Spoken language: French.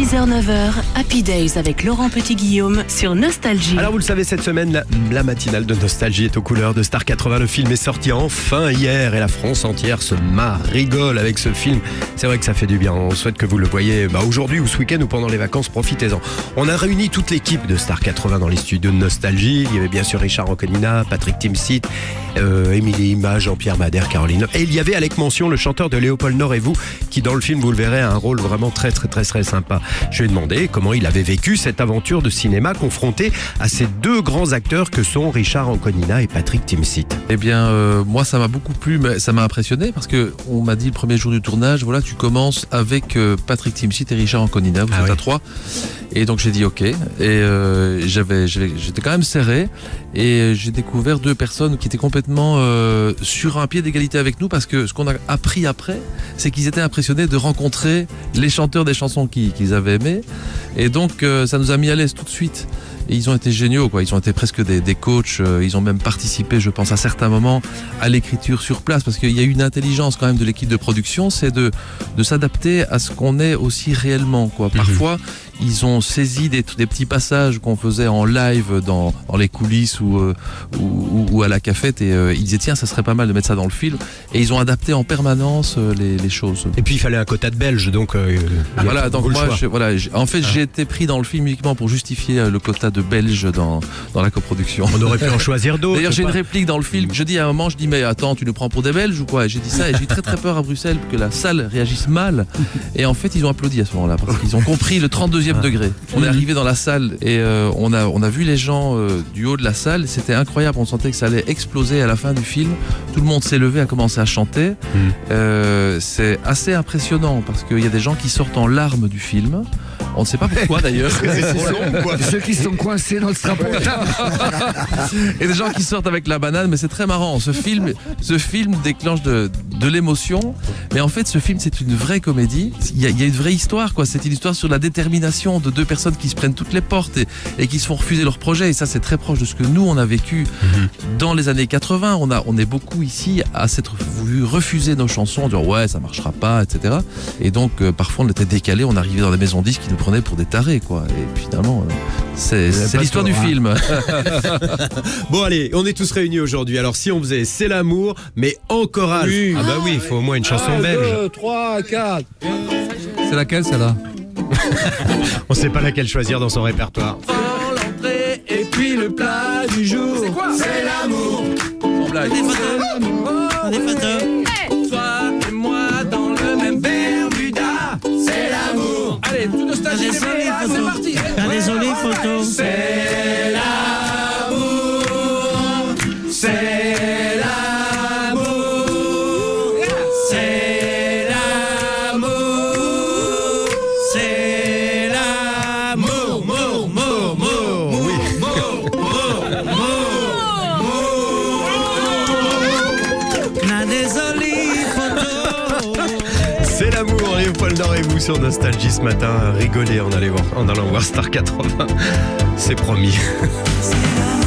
6h-9h, Happy Days avec Laurent Petit-Guillaume sur Nostalgie. Alors vous le savez, cette semaine, la, matinale de Nostalgie est aux couleurs de Star 80. Le film est sorti enfin hier et la France entière se marre, rigole avec ce film. C'est vrai que ça fait du bien. On souhaite que vous le voyez bah, aujourd'hui ou ce week-end ou pendant les vacances. Profitez-en. On a réuni toute l'équipe de Star 80 dans les studios de Nostalgie. Il y avait bien sûr Richard Anconina, Patrick Timsit, euh, Émilie Ima, Jean-Pierre Madère, Caroline. Et il y avait Alec Mention, le chanteur de Léopold Nord et vous, qui dans le film, vous le verrez, a un rôle vraiment très très très très sympa. Je lui ai demandé comment il avait vécu cette aventure de cinéma confronté à ces deux grands acteurs que sont Richard Anconina et Patrick Timsit. Eh bien, euh, moi, ça m'a beaucoup plu, mais ça m'a impressionné parce que on m'a dit le premier jour du tournage, voilà, tu commences avec euh, Patrick Timsit et Richard Anconina, vous Ah êtes oui. à trois. Et donc j'ai dit ok. Et euh, j'avais- j'étais quand même serré et j'ai découvert deux personnes qui étaient complètement euh, sur un pied d'égalité avec nous parce que ce qu'on a appris après, c'est qu'ils étaient impressionnés de rencontrer les chanteurs des chansons qui- qu'ils avaient aimées. Et donc euh, ça nous a mis à l'aise tout de suite. Et ils ont été géniaux, quoi. Ils ont été presque des, des coachs. euh, Ils ont même participé, je pense, à certains moments à l'écriture sur place, parce qu'il y a une intelligence quand même de l'équipe de production, c'est de, de s'adapter à ce qu'on est aussi réellement, quoi. Parfois, ils ont saisi des, des petits passages qu'on faisait en live dans, dans les coulisses ou, euh, ou, à la cafette, et euh, ils disaient tiens, ça serait pas mal de mettre ça dans le film. Et ils ont adapté en permanence euh, les, les choses. Et puis il fallait un quota de belge, donc euh, il y a Voilà, donc moi, je- voilà, en fait, Ah. j'ai été pris dans le film uniquement pour justifier le quota de Belges dans, dans la coproduction. On aurait pu en choisir d'autres. D'ailleurs, j'ai une réplique dans le film. Je dis à un moment, je dis, mais attends, tu nous prends pour des Belges ou quoi? Et j'ai dit ça et j'ai très très peur à Bruxelles que la salle réagisse mal. Et en fait, ils ont applaudi à ce moment-là parce qu'ils ont compris le 32e degré. On est arrivé dans la salle et euh, on, a, on a vu les gens euh, du haut de la salle. C'était incroyable. On sentait que ça allait exploser à la fin du film. Tout le monde s'est levé, a commencé à chanter. Euh, C'est assez impressionnant parce qu'il y a des gens qui sortent en larmes du film. On ne sait pas pourquoi d'ailleurs. Ceux qui sont coincés dans le strapontin. Et des gens qui sortent avec la banane, mais c'est très marrant. Ce film, ce film déclenche de, de l'émotion, mais en fait, ce film, c'est une vraie comédie. Il y, a, il y a une vraie histoire, quoi. C'est une histoire sur la détermination de deux personnes qui se prennent toutes les portes et, et qui se font refuser leur projet. Et ça, c'est très proche de ce que nous, on a vécu dans les années 80. On, a, on est beaucoup ici à s'être voulu refuser nos chansons, dire ouais, ça marchera pas, etc. Et donc, euh, parfois, on était décalé, on arrivait dans des maisons disques qui nous prenaient pour des tarés, quoi. Et finalement, euh, c'est l'histoire du film. Bon allez, on est tous réunis aujourd'hui. Alors si on faisait C'est l'amour, mais en chorale. Oui. Ah bah oui, il faut au moins une chanson Un, belge. deux, trois, quatre. C'est laquelle celle-là On sait pas laquelle choisir dans son répertoire. l'entrée et puis le plat du jour. C'est quoi C'est l'amour. Sans blague. Des photos. Des photos. Désolé, photo. C'est l'amour. C'est l'amour. C'est l'amour. C'est l'amour. Mour, mour, mour, mour, mour, La désolé, l'amour, Léopold Nord et vous sur Nostalgie ce matin. Rigolez en allant voir, en allant voir Star 80. C'est promis.